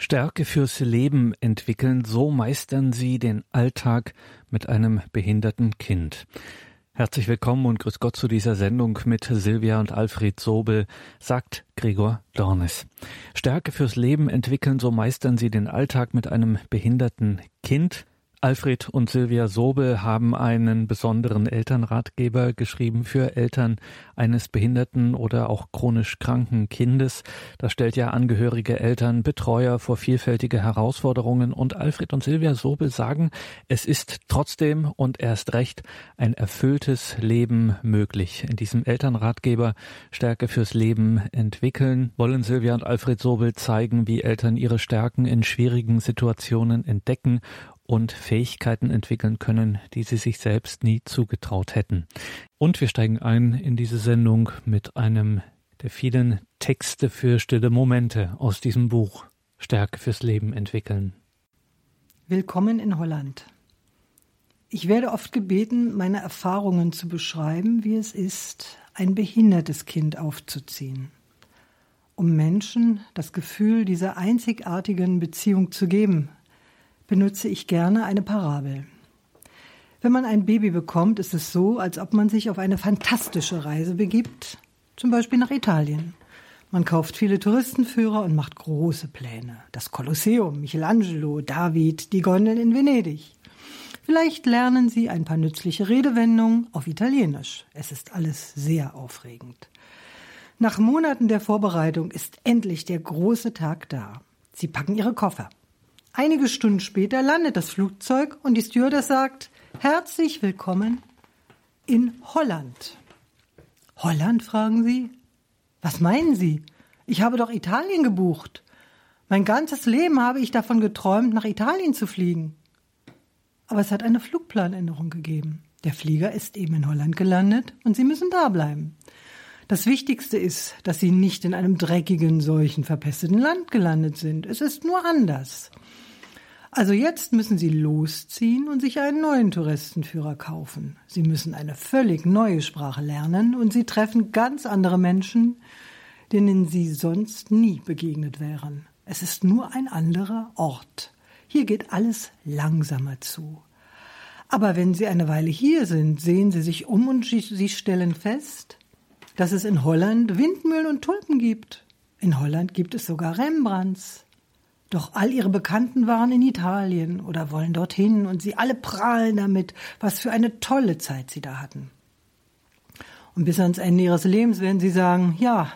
Stärke fürs Leben entwickeln, so meistern Sie den Alltag mit einem behinderten Kind. Herzlich willkommen und grüß Gott zu dieser Sendung mit Silvia und Alfred Sobel, sagt Gregor Dornes. Stärke fürs Leben entwickeln, so meistern Sie den Alltag mit einem behinderten Kind. Alfred und Silvia Sobel haben einen besonderen Elternratgeber geschrieben für Eltern eines behinderten oder auch chronisch kranken Kindes. Das stellt ja angehörige Eltern, Betreuer vor vielfältige Herausforderungen und Alfred und Silvia Sobel sagen, es ist trotzdem und erst recht ein erfülltes Leben möglich. In diesem Elternratgeber Stärke fürs Leben entwickeln wollen Silvia und Alfred Sobel zeigen, wie Eltern ihre Stärken in schwierigen Situationen entdecken und Fähigkeiten entwickeln können, die sie sich selbst nie zugetraut hätten. Und wir steigen ein in diese Sendung mit einem der vielen Texte für stille Momente aus diesem Buch Stärke fürs Leben entwickeln. Willkommen in Holland. Ich werde oft gebeten, meine Erfahrungen zu beschreiben, wie es ist, ein behindertes Kind aufzuziehen. Um Menschen das Gefühl dieser einzigartigen Beziehung zu geben, benutze ich gerne eine Parabel. Wenn man ein Baby bekommt, ist es so, als ob man sich auf eine fantastische Reise begibt, zum Beispiel nach Italien. Man kauft viele Touristenführer und macht große Pläne. Das Kolosseum, Michelangelo, David, die Gondeln in Venedig. Vielleicht lernen Sie ein paar nützliche Redewendungen auf Italienisch. Es ist alles sehr aufregend. Nach Monaten der Vorbereitung ist endlich der große Tag da. Sie packen Ihre Koffer. Einige Stunden später landet das Flugzeug und die Stewardess sagt, herzlich willkommen in Holland. Holland, fragen Sie? Was meinen Sie? Ich habe doch Italien gebucht. Mein ganzes Leben habe ich davon geträumt, nach Italien zu fliegen. Aber es hat eine Flugplanänderung gegeben. Der Flieger ist eben in Holland gelandet und Sie müssen da bleiben. Das Wichtigste ist, dass Sie nicht in einem dreckigen, seuchenverpesteten Land gelandet sind. Es ist nur anders. Also jetzt müssen Sie losziehen und sich einen neuen Touristenführer kaufen. Sie müssen eine völlig neue Sprache lernen und Sie treffen ganz andere Menschen, denen Sie sonst nie begegnet wären. Es ist nur ein anderer Ort. Hier geht alles langsamer zu. Aber wenn Sie eine Weile hier sind, sehen Sie sich um und Sie stellen fest, dass es in Holland Windmühlen und Tulpen gibt. In Holland gibt es sogar Rembrandts. Doch all ihre Bekannten waren in Italien oder wollen dorthin und sie alle prahlen damit, was für eine tolle Zeit sie da hatten. Und bis ans Ende ihres Lebens werden sie sagen, ja,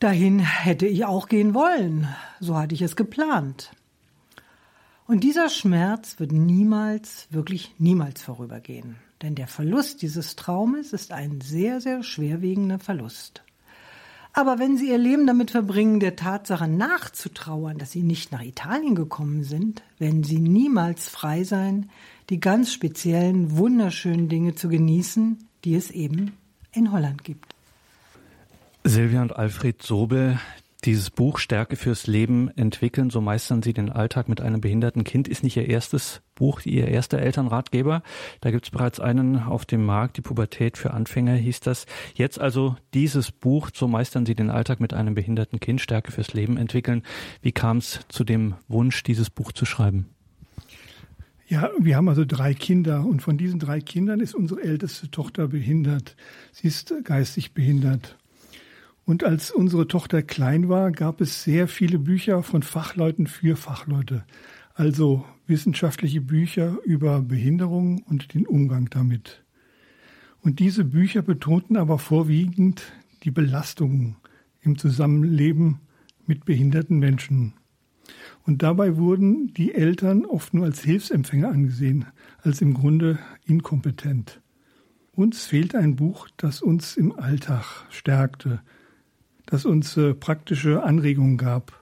dahin hätte ich auch gehen wollen, so hatte ich es geplant. Und dieser Schmerz wird niemals, wirklich niemals vorübergehen, denn der Verlust dieses Traumes ist ein sehr, sehr schwerwiegender Verlust. Aber wenn sie ihr Leben damit verbringen, der Tatsache nachzutrauern, dass sie nicht nach Italien gekommen sind, werden sie niemals frei sein, die ganz speziellen, wunderschönen Dinge zu genießen, die es eben in Holland gibt. Silvia und Alfred Sobel, dieses Buch Stärke fürs Leben entwickeln, so meistern Sie den Alltag mit einem behinderten Kind, ist nicht Ihr erstes Buch, Ihr erster Elternratgeber. Da gibt es bereits einen auf dem Markt, die Pubertät für Anfänger hieß das. Jetzt also dieses Buch, so meistern Sie den Alltag mit einem behinderten Kind, Stärke fürs Leben entwickeln. Wie kam es zu dem Wunsch, dieses Buch zu schreiben? Ja, wir haben also drei Kinder und von diesen drei Kindern ist unsere älteste Tochter behindert. Sie ist geistig behindert. Und als unsere Tochter klein war, gab es sehr viele Bücher von Fachleuten für Fachleute. Also wissenschaftliche Bücher über Behinderung und den Umgang damit. Und diese Bücher betonten aber vorwiegend die Belastungen im Zusammenleben mit behinderten Menschen. Und dabei wurden die Eltern oft nur als Hilfsempfänger angesehen, als im Grunde inkompetent. Uns fehlt ein Buch, das uns im Alltag stärkte, das uns äh, praktische Anregungen gab.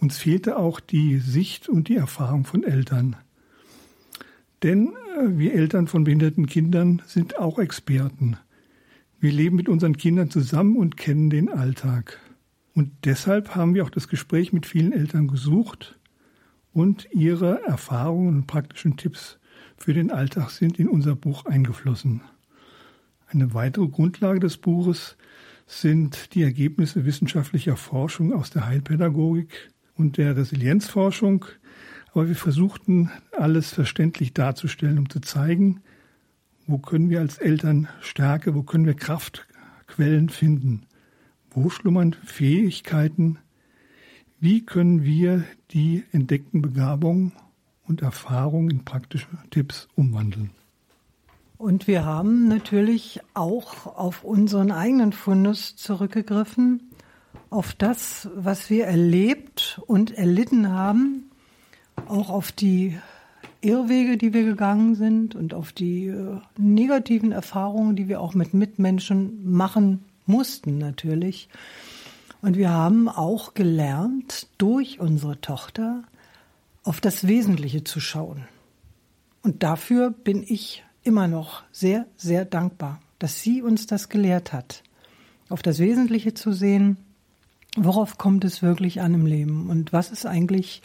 Uns fehlte auch die Sicht und die Erfahrung von Eltern. Denn äh, wir Eltern von behinderten Kindern sind auch Experten. Wir leben mit unseren Kindern zusammen und kennen den Alltag. Und deshalb haben wir auch das Gespräch mit vielen Eltern gesucht und ihre Erfahrungen und praktischen Tipps für den Alltag sind in unser Buch eingeflossen. Eine weitere Grundlage des Buches sind die Ergebnisse wissenschaftlicher Forschung aus der Heilpädagogik und der Resilienzforschung. Aber wir versuchten alles verständlich darzustellen, um zu zeigen, wo können wir als Eltern Stärke, wo können wir Kraftquellen finden, wo schlummern Fähigkeiten, wie können wir die entdeckten Begabungen und Erfahrungen in praktische Tipps umwandeln. Und wir haben natürlich auch auf unseren eigenen Fundus zurückgegriffen, auf das, was wir erlebt und erlitten haben, auch auf die Irrwege, die wir gegangen sind und auf die äh, negativen Erfahrungen, die wir auch mit Mitmenschen machen mussten natürlich. Und wir haben auch gelernt, durch unsere Tochter auf das Wesentliche zu schauen. Und dafür bin ich immer noch sehr, sehr dankbar, dass sie uns das gelehrt hat, auf das Wesentliche zu sehen, worauf kommt es wirklich an im Leben und was ist eigentlich,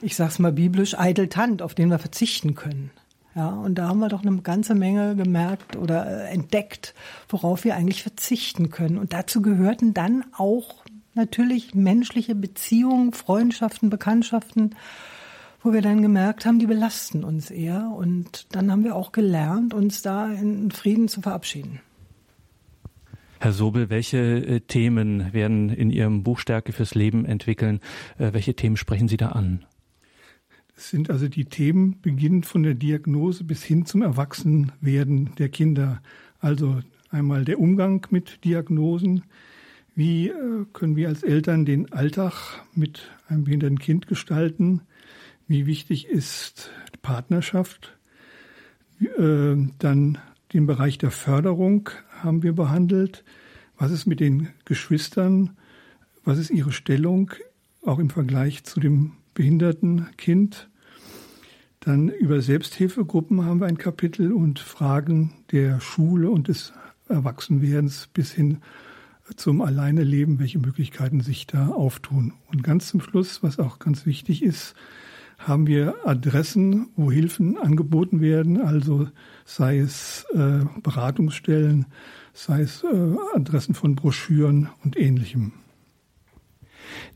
ich sag's mal biblisch, Eiteltant, auf den wir verzichten können. Ja, und da haben wir doch eine ganze Menge gemerkt oder äh, entdeckt, worauf wir eigentlich verzichten können. Und dazu gehörten dann auch natürlich menschliche Beziehungen, Freundschaften, Bekanntschaften, wo wir dann gemerkt haben, die belasten uns eher. Und dann haben wir auch gelernt, uns da in Frieden zu verabschieden. Herr Sobel, welche äh, Themen werden in Ihrem Buch Stärke fürs Leben entwickeln? Äh, welche Themen sprechen Sie da an? Es sind also die Themen beginnend von der Diagnose bis hin zum Erwachsenwerden der Kinder. Also einmal der Umgang mit Diagnosen. Wie äh, können wir als Eltern den Alltag mit einem behinderten Kind gestalten? Wie wichtig ist Partnerschaft? Äh, dann den Bereich der Förderung haben wir behandelt. Was ist mit den Geschwistern? Was ist ihre Stellung auch im Vergleich zu dem behinderten Kind? Dann über Selbsthilfegruppen haben wir ein Kapitel und Fragen der Schule und des Erwachsenwerdens bis hin zum Alleineleben, welche Möglichkeiten sich da auftun. Und ganz zum Schluss, was auch ganz wichtig ist, haben wir Adressen, wo Hilfen angeboten werden, also sei es äh, Beratungsstellen, sei es äh, Adressen von Broschüren und ähnlichem.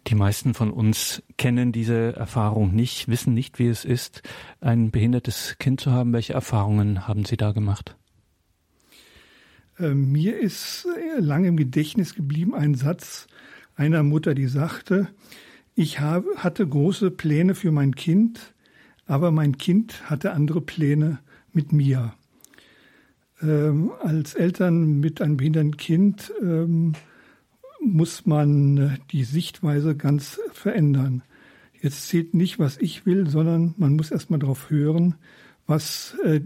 Die meisten von uns kennen diese Erfahrung nicht, wissen nicht, wie es ist, ein behindertes Kind zu haben. Welche Erfahrungen haben Sie da gemacht? Äh, mir ist lange im Gedächtnis geblieben ein Satz einer Mutter, die sagte, ich habe, hatte große Pläne für mein Kind, aber mein Kind hatte andere Pläne mit mir. Ähm, als Eltern mit einem behinderten Kind ähm, muss man die Sichtweise ganz verändern. Jetzt zählt nicht, was ich will, sondern man muss erstmal darauf hören, was äh,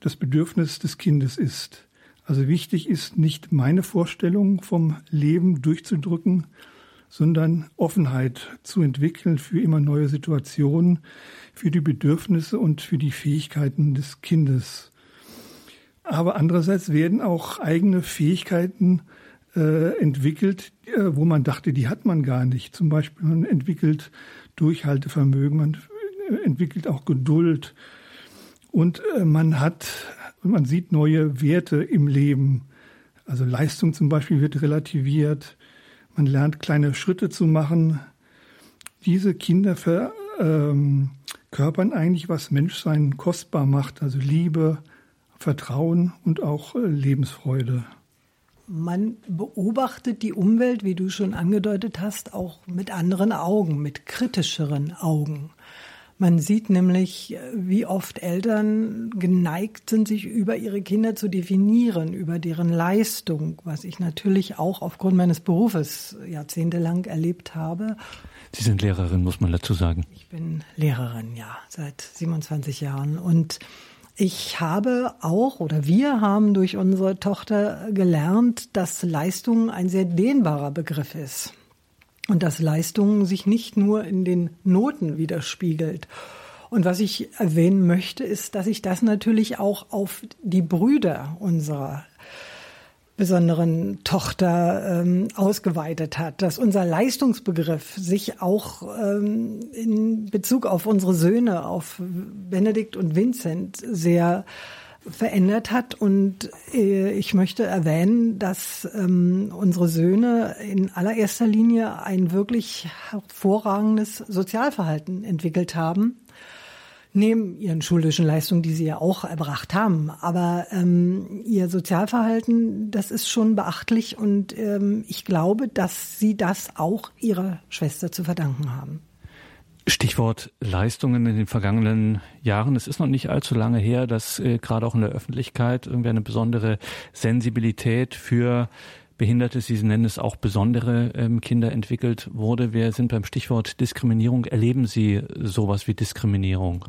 das Bedürfnis des Kindes ist. Also wichtig ist nicht meine Vorstellung vom Leben durchzudrücken, sondern Offenheit zu entwickeln für immer neue Situationen, für die Bedürfnisse und für die Fähigkeiten des Kindes. Aber andererseits werden auch eigene Fähigkeiten äh, entwickelt, äh, wo man dachte, die hat man gar nicht. Zum Beispiel man entwickelt Durchhaltevermögen, man äh, entwickelt auch Geduld und äh, man hat, man sieht neue Werte im Leben. Also Leistung zum Beispiel wird relativiert. Man lernt kleine Schritte zu machen. Diese Kinder verkörpern ähm, eigentlich, was Menschsein kostbar macht, also Liebe, Vertrauen und auch äh, Lebensfreude. Man beobachtet die Umwelt, wie du schon angedeutet hast, auch mit anderen Augen, mit kritischeren Augen. Man sieht nämlich, wie oft Eltern geneigt sind, sich über ihre Kinder zu definieren, über deren Leistung, was ich natürlich auch aufgrund meines Berufes jahrzehntelang erlebt habe. Sie sind Lehrerin, muss man dazu sagen. Ich bin Lehrerin, ja, seit 27 Jahren. Und ich habe auch oder wir haben durch unsere Tochter gelernt, dass Leistung ein sehr dehnbarer Begriff ist und dass Leistung sich nicht nur in den Noten widerspiegelt. Und was ich erwähnen möchte, ist, dass sich das natürlich auch auf die Brüder unserer besonderen Tochter ähm, ausgeweitet hat, dass unser Leistungsbegriff sich auch ähm, in Bezug auf unsere Söhne, auf Benedikt und Vincent, sehr verändert hat. Und äh, ich möchte erwähnen, dass ähm, unsere Söhne in allererster Linie ein wirklich hervorragendes Sozialverhalten entwickelt haben neben ihren schulischen Leistungen, die sie ja auch erbracht haben. Aber ähm, ihr Sozialverhalten, das ist schon beachtlich und ähm, ich glaube, dass sie das auch ihrer Schwester zu verdanken haben. Stichwort Leistungen in den vergangenen Jahren. Es ist noch nicht allzu lange her, dass äh, gerade auch in der Öffentlichkeit irgendwie eine besondere Sensibilität für Behinderte, Sie nennen es auch besondere ähm, Kinder entwickelt wurde. Wir sind beim Stichwort Diskriminierung. Erleben Sie sowas wie Diskriminierung?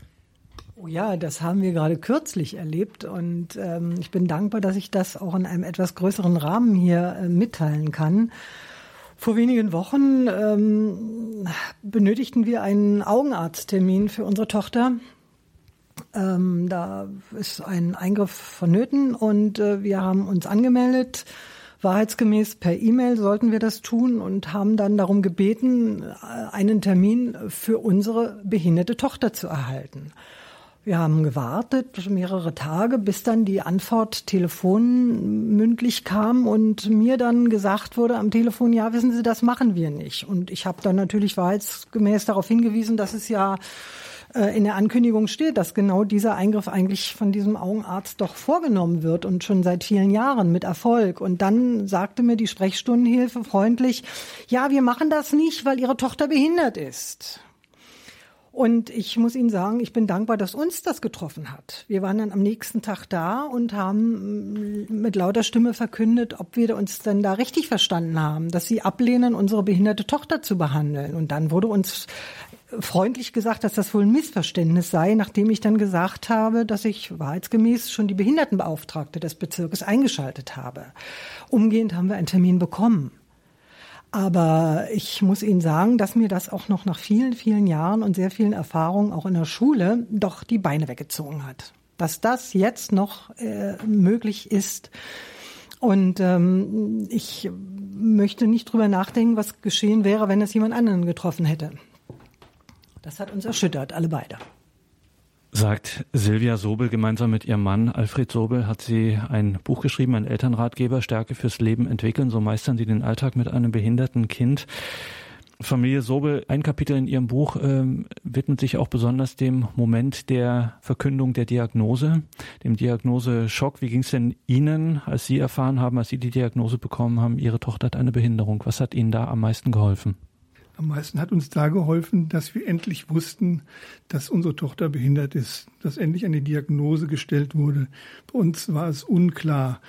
Oh ja, das haben wir gerade kürzlich erlebt und ähm, ich bin dankbar, dass ich das auch in einem etwas größeren Rahmen hier äh, mitteilen kann. Vor wenigen Wochen ähm, benötigten wir einen Augenarzttermin für unsere Tochter. Ähm, da ist ein Eingriff vonnöten und äh, wir haben uns angemeldet. Wahrheitsgemäß per E-Mail sollten wir das tun und haben dann darum gebeten, äh, einen Termin für unsere behinderte Tochter zu erhalten. Wir haben gewartet mehrere Tage, bis dann die Antwort telefonmündlich kam und mir dann gesagt wurde am Telefon, ja, wissen Sie, das machen wir nicht. Und ich habe dann natürlich wahrheitsgemäß darauf hingewiesen, dass es ja äh, in der Ankündigung steht, dass genau dieser Eingriff eigentlich von diesem Augenarzt doch vorgenommen wird und schon seit vielen Jahren mit Erfolg. Und dann sagte mir die Sprechstundenhilfe freundlich, ja, wir machen das nicht, weil Ihre Tochter behindert ist. Und ich muss Ihnen sagen, ich bin dankbar, dass uns das getroffen hat. Wir waren dann am nächsten Tag da und haben mm, mit lauter Stimme verkündet, ob wir uns denn da richtig verstanden haben, dass sie ablehnen, unsere behinderte Tochter zu behandeln. Und dann wurde uns freundlich gesagt, dass das wohl ein Missverständnis sei, nachdem ich dann gesagt habe, dass ich wahrheitsgemäß schon die Behindertenbeauftragte des Bezirkes eingeschaltet habe. Umgehend haben wir einen Termin bekommen. Aber ich muss Ihnen sagen, dass mir das auch noch nach vielen, vielen Jahren und sehr vielen Erfahrungen auch in der Schule doch die Beine weggezogen hat. Dass das jetzt noch äh, möglich ist. Und ähm, ich möchte nicht drüber nachdenken, was geschehen wäre, wenn es jemand anderen getroffen hätte. Das hat uns erschüttert, alle beide. Sagt Silvia Sobel gemeinsam mit ihrem Mann Alfred Sobel hat sie ein Buch geschrieben, ein Elternratgeber, Stärke fürs Leben entwickeln. So meistern sie den Alltag mit einem behinderten Kind. Familie Sobel, ein Kapitel in Ihrem Buch ähm, widmet sich auch besonders dem Moment der Verkündung der Diagnose, dem Diagnoseschock. Wie ging es denn Ihnen, als Sie erfahren haben, als Sie die Diagnose bekommen haben, Ihre Tochter hat eine Behinderung? Was hat Ihnen da am meisten geholfen? Am meisten hat uns da geholfen, dass wir endlich wussten, dass unsere Tochter behindert ist, dass endlich eine Diagnose gestellt wurde. Bei uns war es unklar.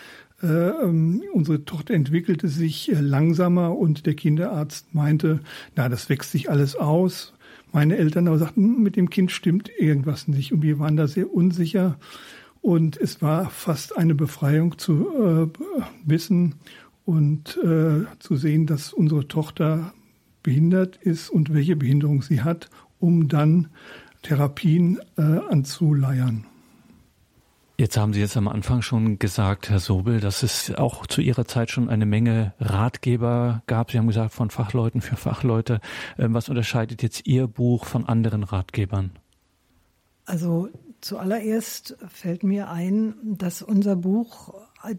Äh, ähm, unsere Tochter entwickelte sich äh, langsamer und der Kinderarzt meinte, na, das wächst sich alles aus. Meine Eltern aber sagten, hm, mit dem Kind stimmt irgendwas nicht. Und wir waren da sehr unsicher. Und es war fast eine Befreiung zu äh, wissen und äh, zu sehen, dass unsere Tochter behindert ist und welche Behinderung sie hat, um dann Therapien äh, anzuleiern. Jetzt haben Sie jetzt am Anfang schon gesagt, Herr Sobel, dass es auch zu Ihrer Zeit schon eine Menge Ratgeber gab. Sie haben gesagt, von Fachleuten für Fachleute. Ähm, was unterscheidet jetzt Ihr Buch von anderen Ratgebern? Also zuallererst fällt mir ein, dass unser Buch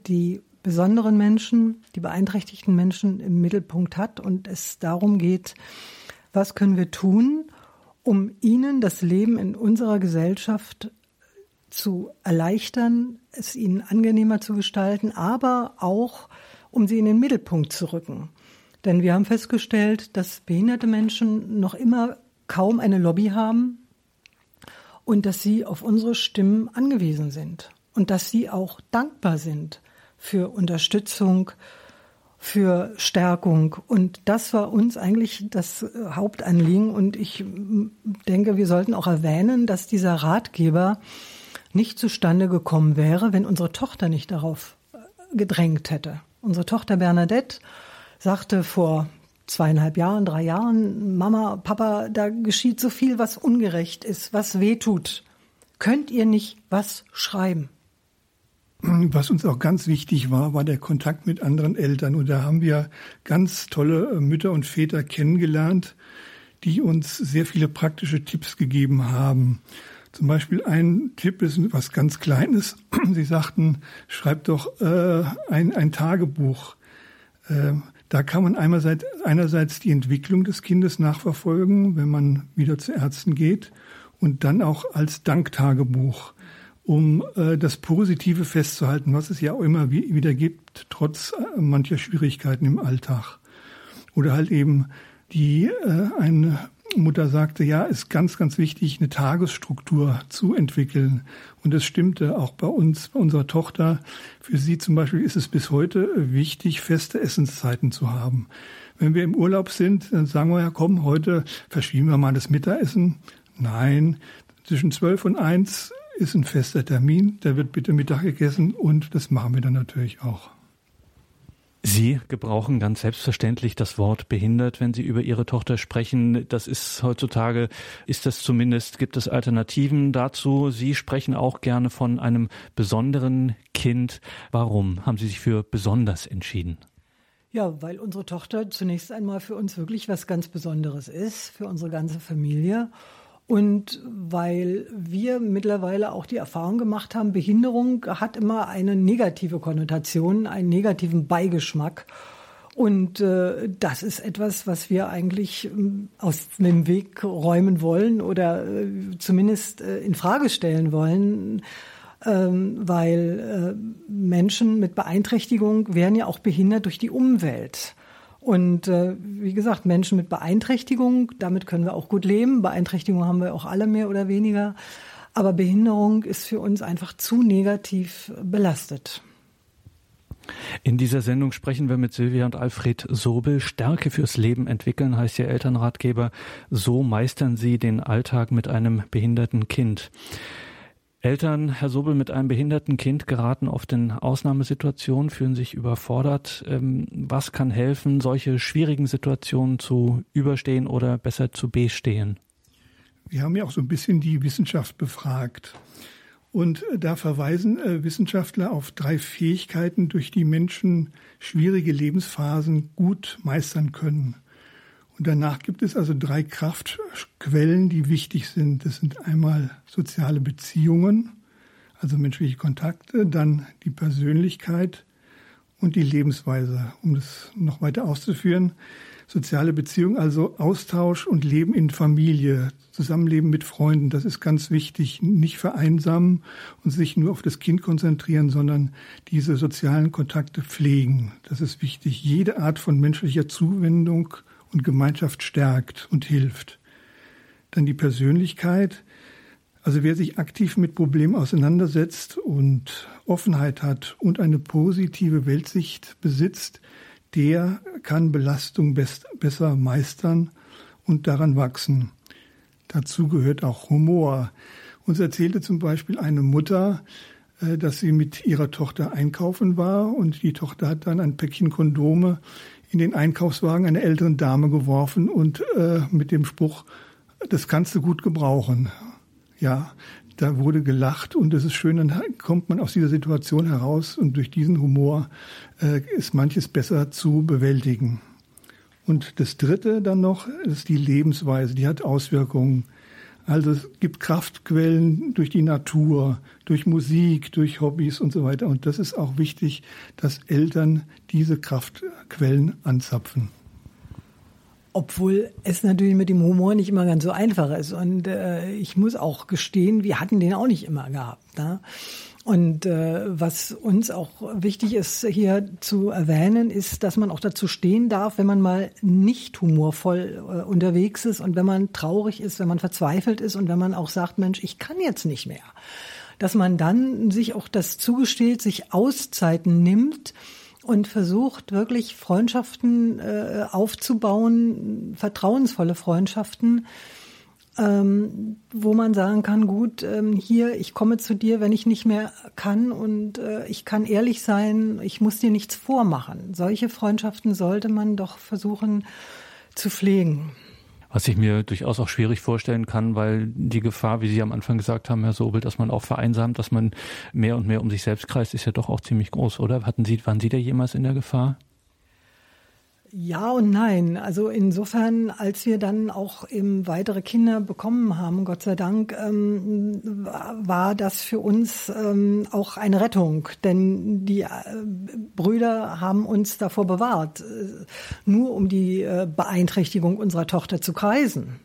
die besonderen Menschen, die beeinträchtigten Menschen im Mittelpunkt hat und es darum geht, was können wir tun, um ihnen das Leben in unserer Gesellschaft zu erleichtern, es ihnen angenehmer zu gestalten, aber auch um sie in den Mittelpunkt zu rücken. Denn wir haben festgestellt, dass behinderte Menschen noch immer kaum eine Lobby haben und dass sie auf unsere Stimmen angewiesen sind und dass sie auch dankbar sind für Unterstützung, für Stärkung. Und das war uns eigentlich das Hauptanliegen. Und ich denke, wir sollten auch erwähnen, dass dieser Ratgeber nicht zustande gekommen wäre, wenn unsere Tochter nicht darauf gedrängt hätte. Unsere Tochter Bernadette sagte vor zweieinhalb Jahren, drei Jahren, Mama, Papa, da geschieht so viel, was ungerecht ist, was weh tut. Könnt ihr nicht was schreiben? Was uns auch ganz wichtig war, war der Kontakt mit anderen Eltern. Und da haben wir ganz tolle äh, Mütter und Väter kennengelernt, die uns sehr viele praktische Tipps gegeben haben. Zum Beispiel ein Tipp ist was ganz Kleines. Sie sagten, schreibt doch äh, ein, ein Tagebuch. Äh, da kann man einerseits, einerseits die Entwicklung des Kindes nachverfolgen, wenn man wieder zu Ärzten geht, und dann auch als Danktagebuch, um äh, das Positive festzuhalten, was es ja auch immer wieder gibt, trotz äh, mancher Schwierigkeiten im Alltag. Oder halt eben die äh, eine Mutter sagte, ja, ist ganz, ganz wichtig, eine Tagesstruktur zu entwickeln. Und das stimmte auch bei uns, bei unserer Tochter. Für sie zum Beispiel ist es bis heute wichtig, feste Essenszeiten zu haben. Wenn wir im Urlaub sind, dann sagen wir ja, komm, heute verschieben wir mal das Mittagessen. Nein, zwischen zwölf und eins ist ein fester Termin, da wird bitte Mittag gegessen und das machen wir dann natürlich auch. Sie gebrauchen ganz selbstverständlich das Wort behindert, wenn Sie über Ihre Tochter sprechen. Das ist heutzutage, ist das zumindest, gibt es Alternativen dazu. Sie sprechen auch gerne von einem besonderen Kind. Warum haben Sie sich für besonders entschieden? Ja, weil unsere Tochter zunächst einmal für uns wirklich was ganz Besonderes ist, für unsere ganze Familie. Und weil wir mittlerweile auch die Erfahrung gemacht haben, Behinderung hat immer eine negative Konnotation, einen negativen Beigeschmack. Und äh, das ist etwas, was wir eigentlich äh, aus dem Weg räumen wollen oder äh, zumindest äh, in Frage stellen wollen, ähm, weil äh, Menschen mit Beeinträchtigung werden ja auch behindert durch die Umwelt. Und äh, wie gesagt, Menschen mit Beeinträchtigung, damit können wir auch gut leben. Beeinträchtigung haben wir auch alle mehr oder weniger. Aber Behinderung ist für uns einfach zu negativ belastet. In dieser Sendung sprechen wir mit Silvia und Alfred Sobel. Stärke fürs Leben entwickeln heißt ihr Elternratgeber. So meistern sie den Alltag mit einem behinderten Kind. Eltern, Herr Sobel, mit einem behinderten Kind geraten oft in Ausnahmesituationen, fühlen sich überfordert. Ähm, was kann helfen, solche schwierigen Situationen zu überstehen oder besser zu bestehen? Wir haben ja auch so ein bisschen die Wissenschaft befragt. Und da verweisen äh, Wissenschaftler auf drei Fähigkeiten, durch die Menschen schwierige Lebensphasen gut meistern können. Und danach gibt es also drei Kraftquellen, die wichtig sind. Das sind einmal soziale Beziehungen, also menschliche Kontakte, dann die Persönlichkeit und die Lebensweise. Um das noch weiter auszuführen, soziale Beziehungen, also Austausch und Leben in Familie, Zusammenleben mit Freunden, das ist ganz wichtig. Nicht vereinsamen und sich nur auf das Kind konzentrieren, sondern diese sozialen Kontakte pflegen. Das ist wichtig. Jede Art von menschlicher Zuwendung und Gemeinschaft stärkt und hilft. Dann die Persönlichkeit. Also wer sich aktiv mit Problemen auseinandersetzt und Offenheit hat und eine positive Weltsicht besitzt, der kann Belastung best, besser meistern und daran wachsen. Dazu gehört auch Humor. Uns erzählte zum Beispiel eine Mutter, äh, dass sie mit ihrer Tochter einkaufen war und die Tochter hat dann ein Päckchen Kondome in den Einkaufswagen einer älteren Dame geworfen und äh, mit dem Spruch, das kannst du gut gebrauchen. Ja, da wurde gelacht und es ist schön, dann kommt man aus dieser Situation heraus und durch diesen Humor äh, ist manches besser zu bewältigen. Und das Dritte dann noch ist die Lebensweise, die hat Auswirkungen. Also es gibt Kraftquellen durch die Natur, durch Musik, durch Hobbys und so weiter. Und das ist auch wichtig, dass Eltern diese Kraftquellen anzapfen. Obwohl es natürlich mit dem Humor nicht immer ganz so einfach ist. Und äh, ich muss auch gestehen, wir hatten den auch nicht immer gehabt. Ne? Und äh, was uns auch wichtig ist hier zu erwähnen, ist, dass man auch dazu stehen darf, wenn man mal nicht humorvoll äh, unterwegs ist und wenn man traurig ist, wenn man verzweifelt ist und wenn man auch sagt, Mensch, ich kann jetzt nicht mehr. Dass man dann sich auch das zugesteht, sich Auszeiten nimmt und versucht wirklich Freundschaften äh, aufzubauen, vertrauensvolle Freundschaften, ähm, wo man sagen kann, gut, ähm, hier, ich komme zu dir, wenn ich nicht mehr kann und äh, ich kann ehrlich sein, ich muss dir nichts vormachen. Solche Freundschaften sollte man doch versuchen zu pflegen. Was ich mir durchaus auch schwierig vorstellen kann, weil die Gefahr, wie Sie am Anfang gesagt haben, Herr Sobel, dass man auch vereinsamt, dass man mehr und mehr um sich selbst kreist, ist ja doch auch ziemlich groß, oder? Hatten Sie, waren Sie da jemals in der Gefahr? Ja und nein. Also insofern, als wir dann auch eben weitere Kinder bekommen haben, Gott sei Dank, ähm, war das für uns ähm, auch eine Rettung. Denn die äh, Brüder haben uns davor bewahrt, äh, nur um die äh, Beeinträchtigung unserer Tochter zu kreisen.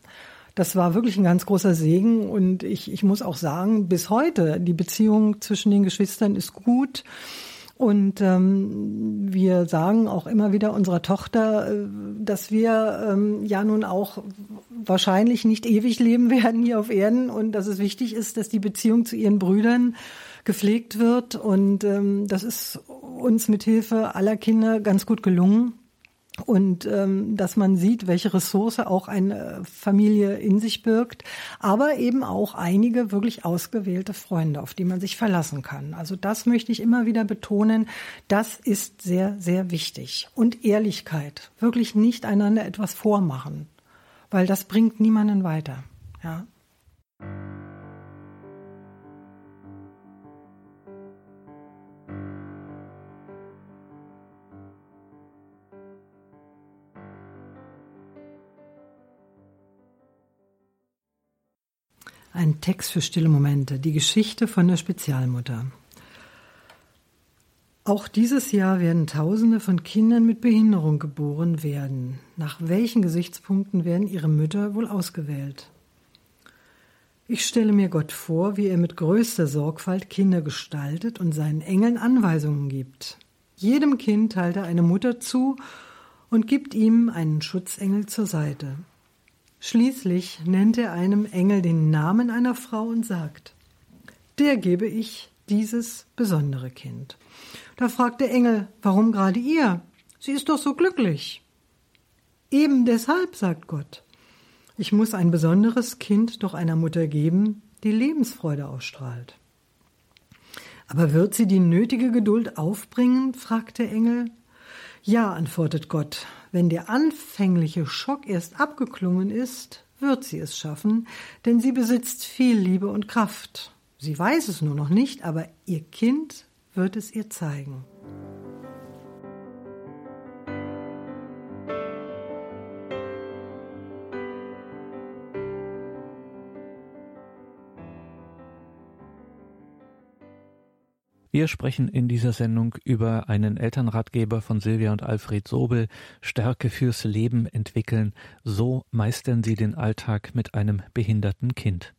Das war wirklich ein ganz großer Segen und ich, ich muss auch sagen, bis heute, die Beziehung zwischen den Geschwistern ist gut. Und ähm, wir sagen auch immer wieder unserer Tochter, äh, dass wir ähm, ja nun auch wahrscheinlich nicht ewig leben werden hier auf Erden und dass es wichtig ist, dass die Beziehung zu ihren Brüdern gepflegt wird. Und ähm, das ist uns mit Hilfe aller Kinder ganz gut gelungen und ähm, dass man sieht, welche Ressource auch eine Familie in sich birgt, aber eben auch einige wirklich ausgewählte Freunde, auf die man sich verlassen kann. Also das möchte ich immer wieder betonen. Das ist sehr, sehr wichtig. Und Ehrlichkeit. Wirklich nicht einander etwas vormachen, weil das bringt niemanden weiter. Ja. Text für stille Momente, die Geschichte von der Spezialmutter. Auch dieses Jahr werden Tausende von Kindern mit Behinderung geboren werden. Nach welchen Gesichtspunkten werden ihre Mütter wohl ausgewählt? Ich stelle mir Gott vor, wie er mit größter Sorgfalt Kinder gestaltet und seinen Engeln Anweisungen gibt. Jedem Kind teilt er eine Mutter zu und gibt ihm einen Schutzengel zur Seite. Schließlich nennt er einem Engel den Namen einer Frau und sagt, der gebe ich dieses besondere Kind. Da fragt der Engel, warum gerade ihr? Sie ist doch so glücklich. Eben deshalb, sagt Gott, ich muss ein besonderes Kind doch einer Mutter geben, die Lebensfreude ausstrahlt. Aber wird sie die nötige Geduld aufbringen? fragt der Engel. Ja, antwortet Gott, wenn der anfängliche Schock erst abgeklungen ist, wird sie es schaffen, denn sie besitzt viel Liebe und Kraft. Sie weiß es nur noch nicht, aber ihr Kind wird es ihr zeigen. Wir sprechen in dieser Sendung über einen Elternratgeber von Silvia und Alfred Sobel, Stärke fürs Leben entwickeln, so meistern Sie den Alltag mit einem behinderten Kind.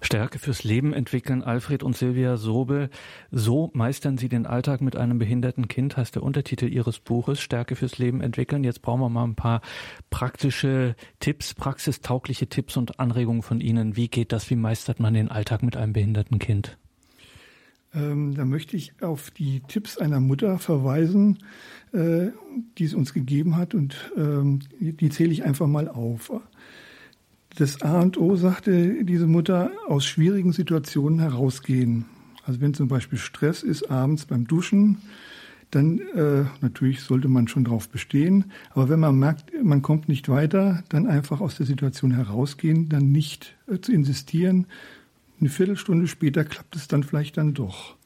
Stärke fürs Leben entwickeln, Alfred und Silvia Sobel. So meistern Sie den Alltag mit einem behinderten Kind, heißt der Untertitel Ihres Buches, Stärke fürs Leben entwickeln. Jetzt brauchen wir mal ein paar praktische Tipps, praxistaugliche Tipps und Anregungen von Ihnen. Wie geht das? Wie meistert man den Alltag mit einem behinderten Kind? Ähm, da möchte ich auf die Tipps einer Mutter verweisen, äh, die es uns gegeben hat und ähm, die, die zähle ich einfach mal auf. Das A und O, sagte diese Mutter, aus schwierigen Situationen herausgehen. Also wenn zum Beispiel Stress ist abends beim Duschen, dann äh, natürlich sollte man schon darauf bestehen. Aber wenn man merkt, man kommt nicht weiter, dann einfach aus der Situation herausgehen, dann nicht äh, zu insistieren, eine Viertelstunde später klappt es dann vielleicht dann doch.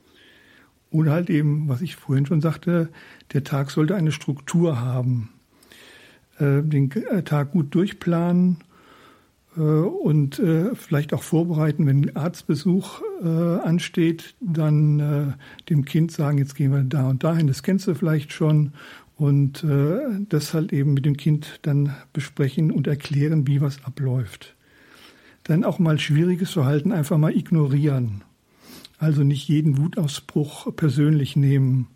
Oder halt eben, was ich vorhin schon sagte, der Tag sollte eine Struktur haben. Äh, den äh, Tag gut durchplanen äh, und vielleicht auch vorbereiten, wenn Arztbesuch ansteht, dann dem Kind sagen, jetzt gehen wir da und dahin, das kennst du vielleicht schon. Und das halt eben mit dem Kind dann besprechen und erklären, wie was abläuft dann auch mal schwieriges Verhalten einfach mal ignorieren. Also nicht jeden Wutausbruch persönlich nehmen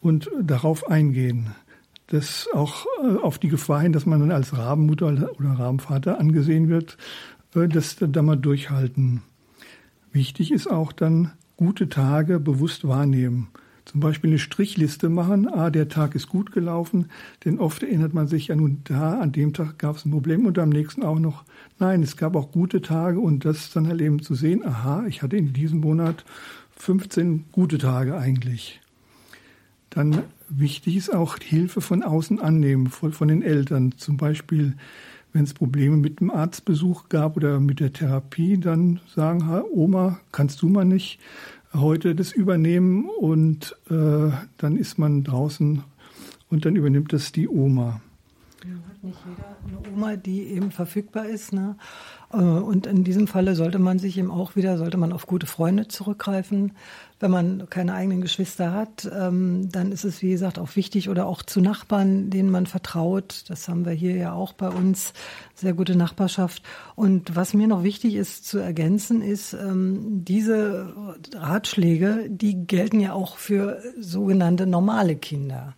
und darauf eingehen. Das auch äh, auf die Gefahr hin, dass man dann als Rabenmutter oder Rabenvater angesehen wird, äh, das da mal durchhalten. Wichtig ist auch dann gute Tage bewusst wahrnehmen. Zum Beispiel eine Strichliste machen, ah, der Tag ist gut gelaufen, denn oft erinnert man sich ja nun, da an dem Tag gab es ein Problem und am nächsten auch noch. Nein, es gab auch gute Tage und das dann halt eben zu sehen, aha, ich hatte in diesem Monat 15 gute Tage eigentlich. Dann wichtig ist auch Hilfe von außen annehmen, von, den Eltern. Zum Beispiel, wenn es Probleme mit dem Arztbesuch gab oder mit der Therapie, dann sagen, Oma, kannst du mal nicht heute das übernehmen und äh, dann ist man draußen und dann übernimmt das die Oma. Hat nicht jeder eine Oma, die eben verfügbar ist. Ne? Äh, und in diesem Falle sollte man sich eben auch wieder, sollte man auf gute Freunde zurückgreifen. Wenn man keine eigenen Geschwister hat, ähm, dann ist es, wie gesagt, auch wichtig oder auch zu Nachbarn, denen man vertraut. Das haben wir hier ja auch bei uns. Sehr gute Nachbarschaft. Und was mir noch wichtig ist zu ergänzen, ist, ähm, diese Ratschläge, die gelten ja auch für sogenannte normale Kinder.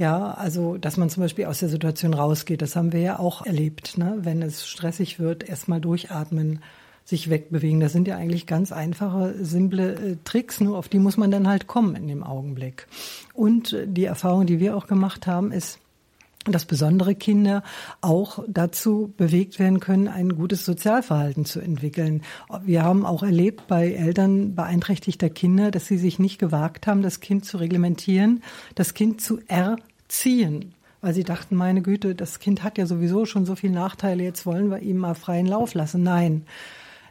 Ja, also dass man zum Beispiel aus der Situation rausgeht, das haben wir ja auch erlebt. Ne? Wenn es stressig wird, erstmal durchatmen, sich wegbewegen. Das sind ja eigentlich ganz einfache, simple äh, Tricks, nur auf die muss man dann halt kommen in dem Augenblick. Und äh, die Erfahrung, die wir auch gemacht haben, ist, dass besondere Kinder auch dazu bewegt werden können, ein gutes Sozialverhalten zu entwickeln. Wir haben auch erlebt bei Eltern beeinträchtigter Kinder, dass sie sich nicht gewagt haben, das Kind zu reglementieren, das Kind zu er ziehen, weil sie dachten, meine Güte, das Kind hat ja sowieso schon so viele Nachteile, jetzt wollen wir ihm mal freien Lauf lassen. Nein.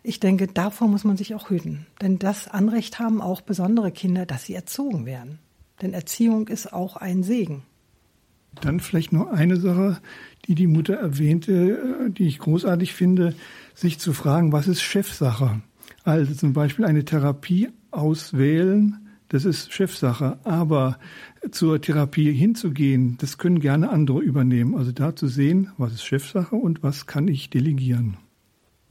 Ich denke, davor muss man sich auch hüten. Denn das Anrecht haben auch besondere Kinder, dass sie erzogen werden. Denn Erziehung ist auch ein Segen. Dann vielleicht noch eine Sache, die die Mutter erwähnte, äh, die ich großartig finde, sich zu fragen, was ist Chefsache? Also zum Beispiel eine Therapie auswählen, das ist Chefsache. Aber zur Therapie hinzugehen, das können gerne andere übernehmen. Also da zu sehen, was ist Chefsache und was kann ich delegieren.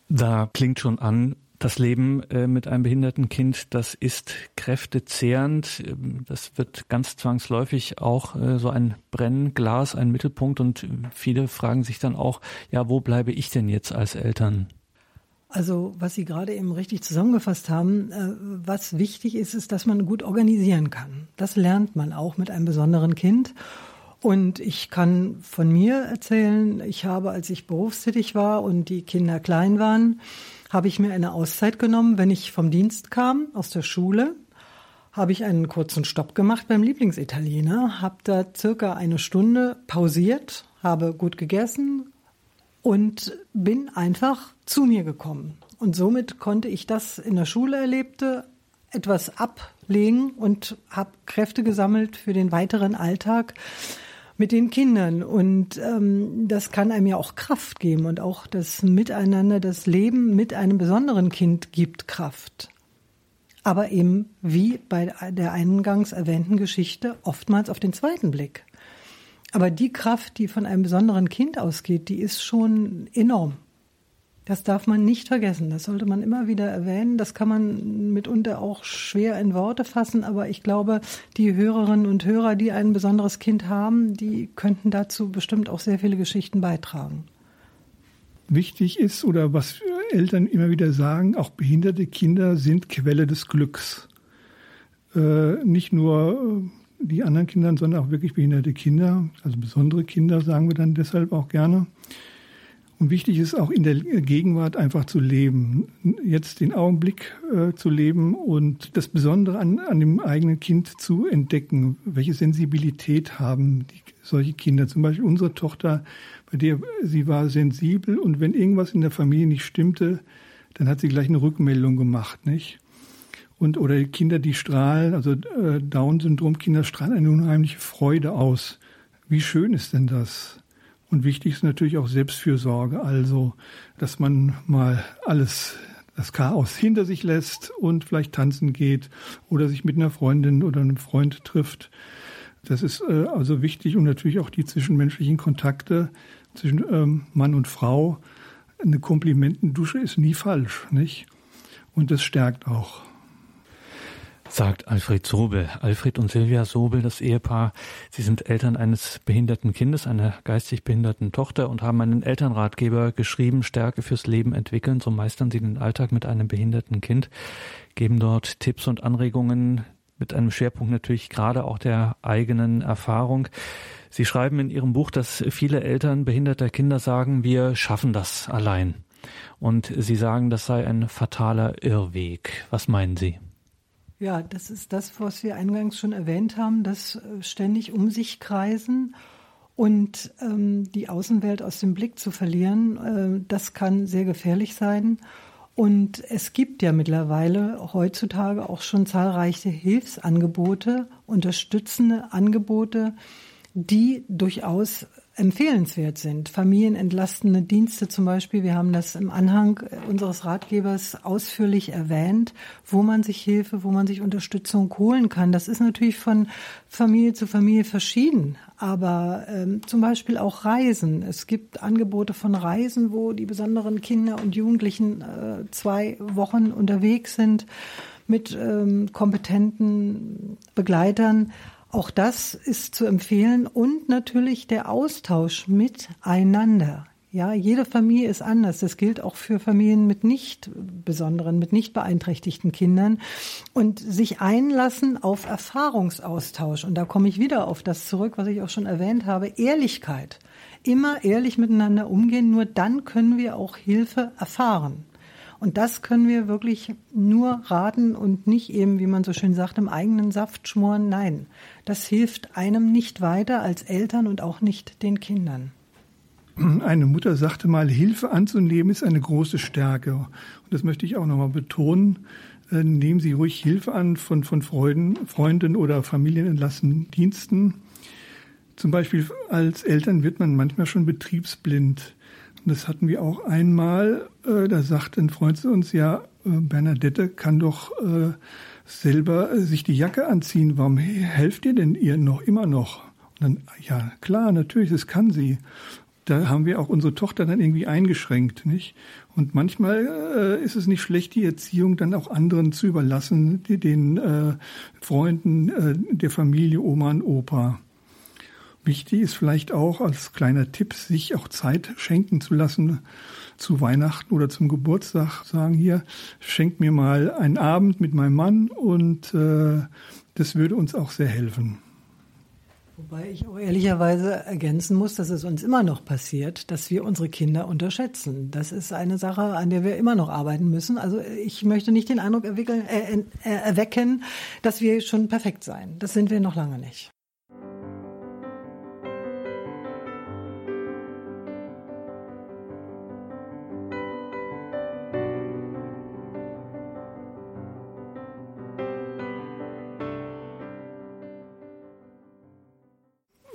Da klingt schon an, das Leben äh, mit einem behinderten Kind, das ist kräftezehrend. Ähm, das wird ganz zwangsläufig auch äh, so ein Brennglas, ein Mittelpunkt. Und viele fragen sich dann auch, ja, wo bleibe ich denn jetzt als Eltern? Also was Sie gerade eben richtig zusammengefasst haben, äh, was wichtig ist, ist, dass man gut organisieren kann. Das lernt man auch mit einem besonderen Kind. Und ich kann von mir erzählen, ich habe, als ich berufstätig war und die Kinder klein waren, habe ich mir eine Auszeit genommen, wenn ich vom Dienst kam, aus der Schule, habe ich einen kurzen Stopp gemacht beim Lieblingsitaliener, habe da circa eine Stunde pausiert, habe gut gegessen, und bin einfach zu mir gekommen. Und somit konnte ich das in der Schule erlebte etwas ablegen und habe Kräfte gesammelt für den weiteren Alltag mit den Kindern. Und ähm, das kann einem ja auch Kraft geben und auch das Miteinander, das Leben mit einem besonderen Kind gibt Kraft. Aber eben wie bei der eingangs erwähnten Geschichte oftmals auf den zweiten Blick. Aber die Kraft, die von einem besonderen Kind ausgeht, die ist schon enorm. Das darf man nicht vergessen. Das sollte man immer wieder erwähnen. Das kann man mitunter auch schwer in Worte fassen. Aber ich glaube, die Hörerinnen und Hörer, die ein besonderes Kind haben, die könnten dazu bestimmt auch sehr viele Geschichten beitragen. Wichtig ist oder was Eltern immer wieder sagen, auch behinderte Kinder sind Quelle des Glücks. Äh, nicht nur die anderen Kinder, sondern auch wirklich behinderte Kinder, also besondere Kinder, sagen wir dann deshalb auch gerne. Und wichtig ist auch in der Gegenwart einfach zu leben, jetzt den Augenblick äh, zu leben und das Besondere an, an dem eigenen Kind zu entdecken. Welche Sensibilität haben die, solche Kinder? Zum Beispiel unsere Tochter, bei der sie war sensibel und wenn irgendwas in der Familie nicht stimmte, dann hat sie gleich eine Rückmeldung gemacht, nicht? Und oder Kinder, die strahlen, also äh, Down-Syndrom-Kinder strahlen eine unheimliche Freude aus. Wie schön ist denn das? Und wichtig ist natürlich auch Selbstfürsorge, also dass man mal alles, das Chaos hinter sich lässt und vielleicht tanzen geht oder sich mit einer Freundin oder einem Freund trifft. Das ist äh, also wichtig und natürlich auch die zwischenmenschlichen Kontakte zwischen ähm, Mann und Frau. Eine Komplimentendusche ist nie falsch, nicht? Und das stärkt auch sagt Alfred Sobel. Alfred und Silvia Sobel, das Ehepaar, sie sind Eltern eines behinderten Kindes, einer geistig behinderten Tochter und haben einen Elternratgeber geschrieben, Stärke fürs Leben entwickeln. So meistern sie den Alltag mit einem behinderten Kind, geben dort Tipps und Anregungen mit einem Schwerpunkt natürlich gerade auch der eigenen Erfahrung. Sie schreiben in Ihrem Buch, dass viele Eltern behinderter Kinder sagen, wir schaffen das allein. Und Sie sagen, das sei ein fataler Irrweg. Was meinen Sie? Ja, das ist das, was wir eingangs schon erwähnt haben, das äh, ständig um sich kreisen und ähm, die Außenwelt aus dem Blick zu verlieren, äh, das kann sehr gefährlich sein. Und es gibt ja mittlerweile heutzutage auch schon zahlreiche Hilfsangebote, unterstützende Angebote, die durchaus empfehlenswert sind. Familienentlastende Dienste zum Beispiel, wir haben das im Anhang unseres Ratgebers ausführlich erwähnt, wo man sich Hilfe, wo man sich Unterstützung holen kann. Das ist natürlich von Familie zu Familie verschieden, aber ähm, zum Beispiel auch Reisen. Es gibt Angebote von Reisen, wo die besonderen Kinder und Jugendlichen äh, zwei Wochen unterwegs sind mit ähm, kompetenten Begleitern. Auch das ist zu empfehlen und natürlich der Austausch miteinander. Ja, jede Familie ist anders. Das gilt auch für Familien mit nicht besonderen, mit nicht beeinträchtigten Kindern. Und sich einlassen auf Erfahrungsaustausch. Und da komme ich wieder auf das zurück, was ich auch schon erwähnt habe. Ehrlichkeit. Immer ehrlich miteinander umgehen. Nur dann können wir auch Hilfe erfahren. Und das können wir wirklich nur raten und nicht eben, wie man so schön sagt, im eigenen Saft schmoren. Nein, das hilft einem nicht weiter als Eltern und auch nicht den Kindern. Eine Mutter sagte mal, Hilfe anzunehmen ist eine große Stärke. Und das möchte ich auch nochmal betonen. Äh, nehmen Sie ruhig Hilfe an von, von Freunden, Freunden oder familienentlassenen Diensten. Zum Beispiel als Eltern wird man manchmal schon betriebsblind. Das hatten wir auch einmal. Äh, da sagte ein Freund zu uns, ja, äh, Bernadette kann doch äh, selber sich die Jacke anziehen. Warum helft ihr denn ihr noch immer noch? Und dann, ja, klar, natürlich, das kann sie. Da haben wir auch unsere Tochter dann irgendwie eingeschränkt, nicht? Und manchmal äh, ist es nicht schlecht, die Erziehung dann auch anderen zu überlassen, die, den äh, Freunden äh, der Familie, Oma und Opa. Wichtig ist vielleicht auch als kleiner Tipp, sich auch Zeit schenken zu lassen zu Weihnachten oder zum Geburtstag. Sagen hier, schenkt mir mal einen Abend mit meinem Mann und äh, das würde uns auch sehr helfen. Wobei ich auch ehrlicherweise ergänzen muss, dass es uns immer noch passiert, dass wir unsere Kinder unterschätzen. Das ist eine Sache, an der wir immer noch arbeiten müssen. Also ich möchte nicht den Eindruck äh, äh, erwecken, dass wir schon perfekt seien. Das sind wir noch lange nicht.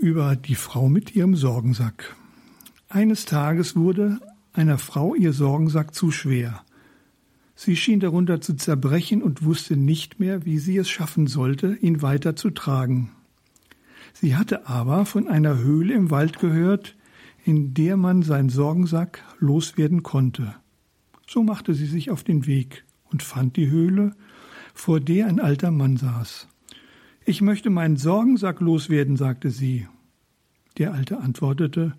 Über die Frau mit ihrem Sorgensack. Eines Tages wurde einer Frau ihr Sorgensack zu schwer. Sie schien darunter zu zerbrechen und wusste nicht mehr, wie sie es schaffen sollte, ihn weiter zu tragen. Sie hatte aber von einer Höhle im Wald gehört, in der man seinen Sorgensack loswerden konnte. So machte sie sich auf den Weg und fand die Höhle, vor der ein alter Mann saß. Ich möchte meinen Sorgensack loswerden, sagte sie. Der Alte antwortete,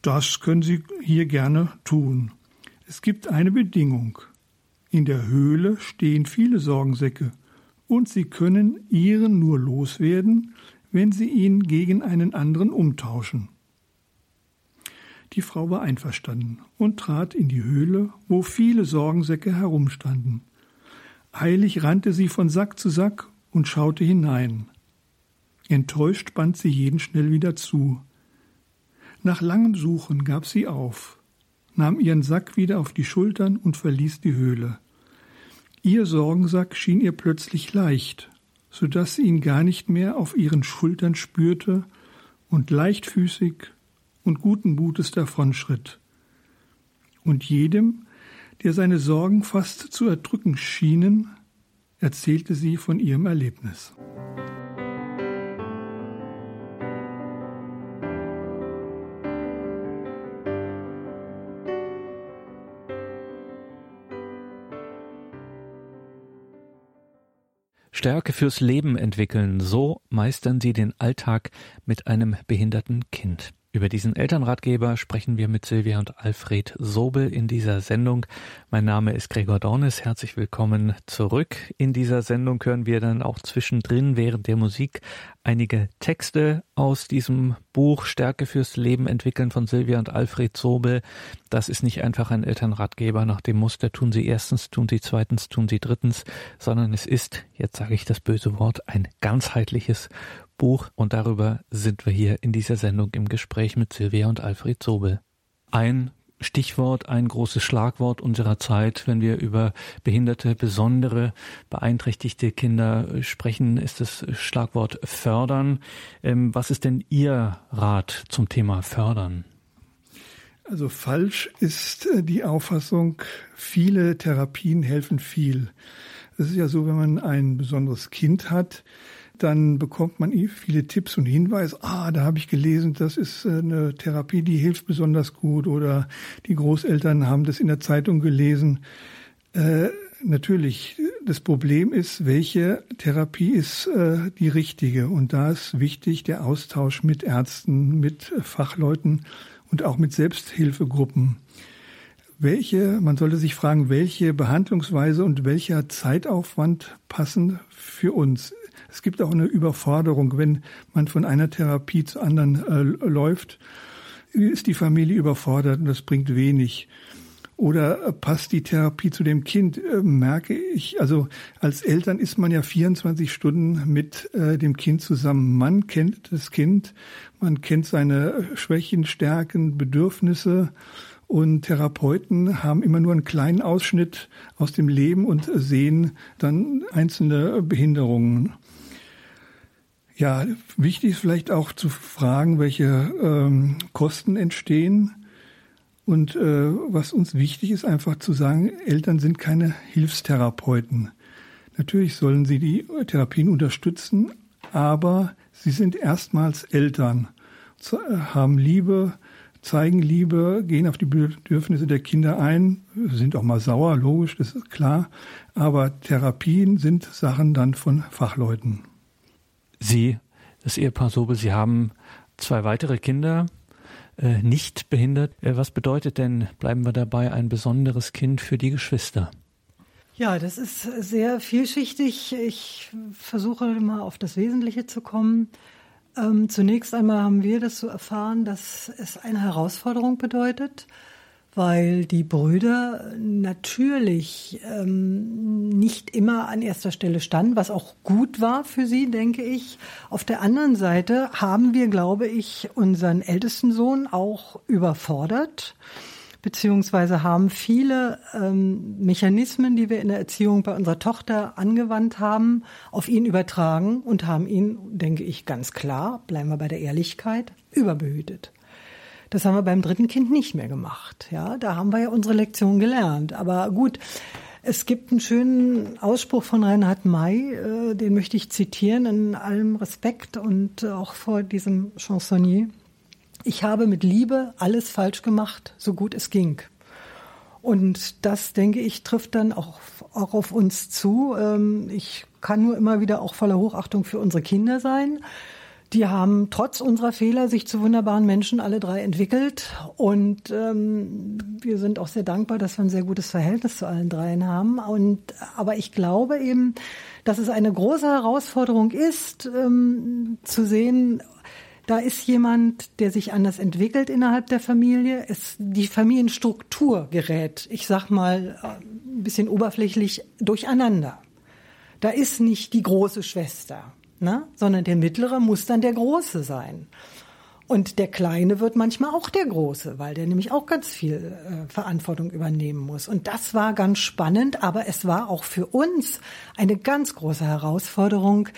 das können Sie hier gerne tun. Es gibt eine Bedingung. In der Höhle stehen viele Sorgensäcke, und Sie können Ihren nur loswerden, wenn Sie ihn gegen einen anderen umtauschen. Die Frau war einverstanden und trat in die Höhle, wo viele Sorgensäcke herumstanden. Eilig rannte sie von Sack zu Sack und schaute hinein. Enttäuscht band sie jeden schnell wieder zu. Nach langem Suchen gab sie auf, nahm ihren Sack wieder auf die Schultern und verließ die Höhle. Ihr Sorgensack schien ihr plötzlich leicht, so dass sie ihn gar nicht mehr auf ihren Schultern spürte und leichtfüßig und guten Mutes davonschritt. Und jedem, der seine Sorgen fast zu erdrücken schienen, erzählte sie von ihrem Erlebnis. Stärke fürs Leben entwickeln, so meistern sie den Alltag mit einem behinderten Kind. Über diesen Elternratgeber sprechen wir mit Silvia und Alfred Sobel in dieser Sendung. Mein Name ist Gregor Dornes. Herzlich willkommen zurück. In dieser Sendung hören wir dann auch zwischendrin während der Musik einige Texte aus diesem Buch Stärke fürs Leben entwickeln von Silvia und Alfred Sobel. Das ist nicht einfach ein Elternratgeber nach dem Muster tun Sie erstens, tun Sie zweitens, tun Sie drittens, sondern es ist, jetzt sage ich das böse Wort, ein ganzheitliches Buch und darüber sind wir hier in dieser Sendung im Gespräch mit Silvia und Alfred Sobel. Ein Stichwort, ein großes Schlagwort unserer Zeit. Wenn wir über behinderte, besondere, beeinträchtigte Kinder sprechen, ist das Schlagwort fördern. Ähm, was ist denn Ihr Rat zum Thema fördern? Also falsch ist äh, die Auffassung, viele Therapien helfen viel. Es ist ja so, wenn man ein besonderes Kind hat, dann bekommt man viele Tipps und Hinweise. Ah, da habe ich gelesen, das ist äh, eine Therapie, die hilft besonders gut. Oder die Großeltern haben das in der Zeitung gelesen. Äh, natürlich, das Problem ist, welche Therapie ist äh, die richtige. Und da ist wichtig der Austausch mit Ärzten, mit Fachleuten und auch mit Selbsthilfegruppen. Welche, man sollte sich fragen, welche Behandlungsweise und welcher Zeitaufwand passen für uns? Es gibt auch eine Überforderung, wenn man von einer Therapie zur anderen äh, läuft, ist die Familie überfordert und das bringt wenig. Oder passt die Therapie zu dem Kind? Äh, merke ich, also als Eltern ist man ja 24 Stunden mit äh, dem Kind zusammen. Man kennt das Kind, man kennt seine Schwächen, Stärken, Bedürfnisse. Und Therapeuten haben immer nur einen kleinen Ausschnitt aus dem Leben und sehen dann einzelne Behinderungen. Ja, wichtig ist vielleicht auch zu fragen, welche ähm, Kosten entstehen. Und äh, was uns wichtig ist, einfach zu sagen, Eltern sind keine Hilfstherapeuten. Natürlich sollen sie die Therapien unterstützen, aber sie sind erstmals Eltern, haben Liebe, zeigen Liebe, gehen auf die Bedürfnisse der Kinder ein, sind auch mal sauer, logisch, das ist klar. Aber Therapien sind Sachen dann von Fachleuten. Sie, das Ehepaar Sobel, Sie haben zwei weitere Kinder, äh, nicht behindert. Äh, was bedeutet denn, bleiben wir dabei, ein besonderes Kind für die Geschwister? Ja, das ist sehr vielschichtig. Ich versuche mal auf das Wesentliche zu kommen. Ähm, zunächst einmal haben wir das so erfahren, dass es eine Herausforderung bedeutet, weil die Brüder natürlich ähm, nicht immer an erster Stelle standen, was auch gut war für sie, denke ich. Auf der anderen Seite haben wir, glaube ich, unseren ältesten Sohn auch überfordert beziehungsweise haben viele ähm, Mechanismen, die wir in der Erziehung bei unserer Tochter angewandt haben, auf ihn übertragen und haben ihn, denke ich, ganz klar, bleiben wir bei der Ehrlichkeit, überbehütet. Das haben wir beim dritten Kind nicht mehr gemacht. Ja, da haben wir ja unsere Lektion gelernt. Aber gut, es gibt einen schönen Ausspruch von Reinhard May, äh, den möchte ich zitieren in allem Respekt und auch vor diesem Chansonnier. Ich habe mit Liebe alles falsch gemacht, so gut es ging. Und das, denke ich, trifft dann auch, auch auf uns zu. Ähm, ich kann nur immer wieder auch voller Hochachtung für unsere Kinder sein. Die haben trotz unserer Fehler sich zu wunderbaren Menschen alle drei entwickelt. Und ähm, wir sind auch sehr dankbar, dass wir ein sehr gutes Verhältnis zu allen dreien haben. Und, aber ich glaube eben, dass es eine große Herausforderung ist, ähm, zu sehen, da ist jemand, der sich anders entwickelt innerhalb der Familie. Es, die Familienstruktur gerät, ich sag mal, ein bisschen oberflächlich durcheinander. Da ist nicht die große Schwester ne? sondern der mittlere muss dann der große sein. Und der Kleine wird manchmal auch der Große, weil der nämlich auch ganz viel äh, Verantwortung übernehmen muss. Und das war ganz spannend, aber es war auch für uns eine ganz große Herausforderung,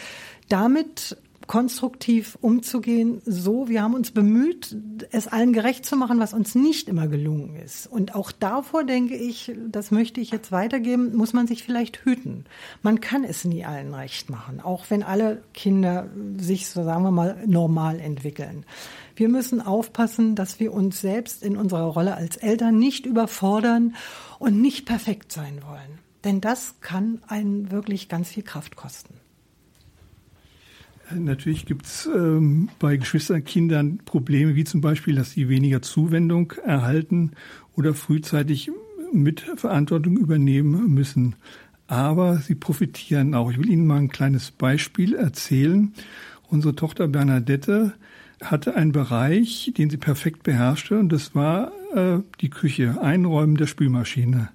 damit konstruktiv umzugehen. So, wir haben uns bemüht, es allen gerecht zu machen, was uns nicht immer gelungen ist. Und auch davor denke ich, das möchte ich jetzt weitergeben, muss man sich vielleicht hüten. Man kann es nie allen recht machen, auch wenn alle Kinder sich, so sagen wir mal, normal entwickeln. Wir müssen aufpassen, dass wir uns selbst in unserer Rolle als Eltern nicht überfordern und nicht perfekt sein wollen. Denn das kann einen wirklich ganz viel Kraft kosten. Natürlich gibt es ähm, bei Geschwisterkindern Probleme, wie zum Beispiel, dass sie weniger Zuwendung erhalten oder frühzeitig mit Verantwortung übernehmen müssen. Aber sie profitieren auch. Ich will Ihnen mal ein kleines Beispiel erzählen. Unsere Tochter Bernadette hatte einen Bereich, den sie perfekt beherrschte, und das war äh, die Küche, Einräumen der Spülmaschine.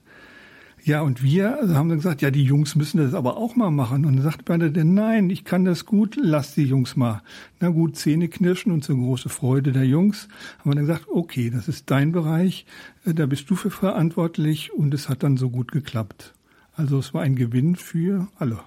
Ja, und wir haben dann gesagt, ja, die Jungs müssen das aber auch mal machen. Und dann sagt Bernadette, nein, ich kann das gut, lass die Jungs mal. Na gut, Zähne knirschen und zur große Freude der Jungs haben wir dann gesagt, okay, das ist dein Bereich, äh, da bist du für verantwortlich und es hat dann so gut geklappt. Also es war ein Gewinn für alle.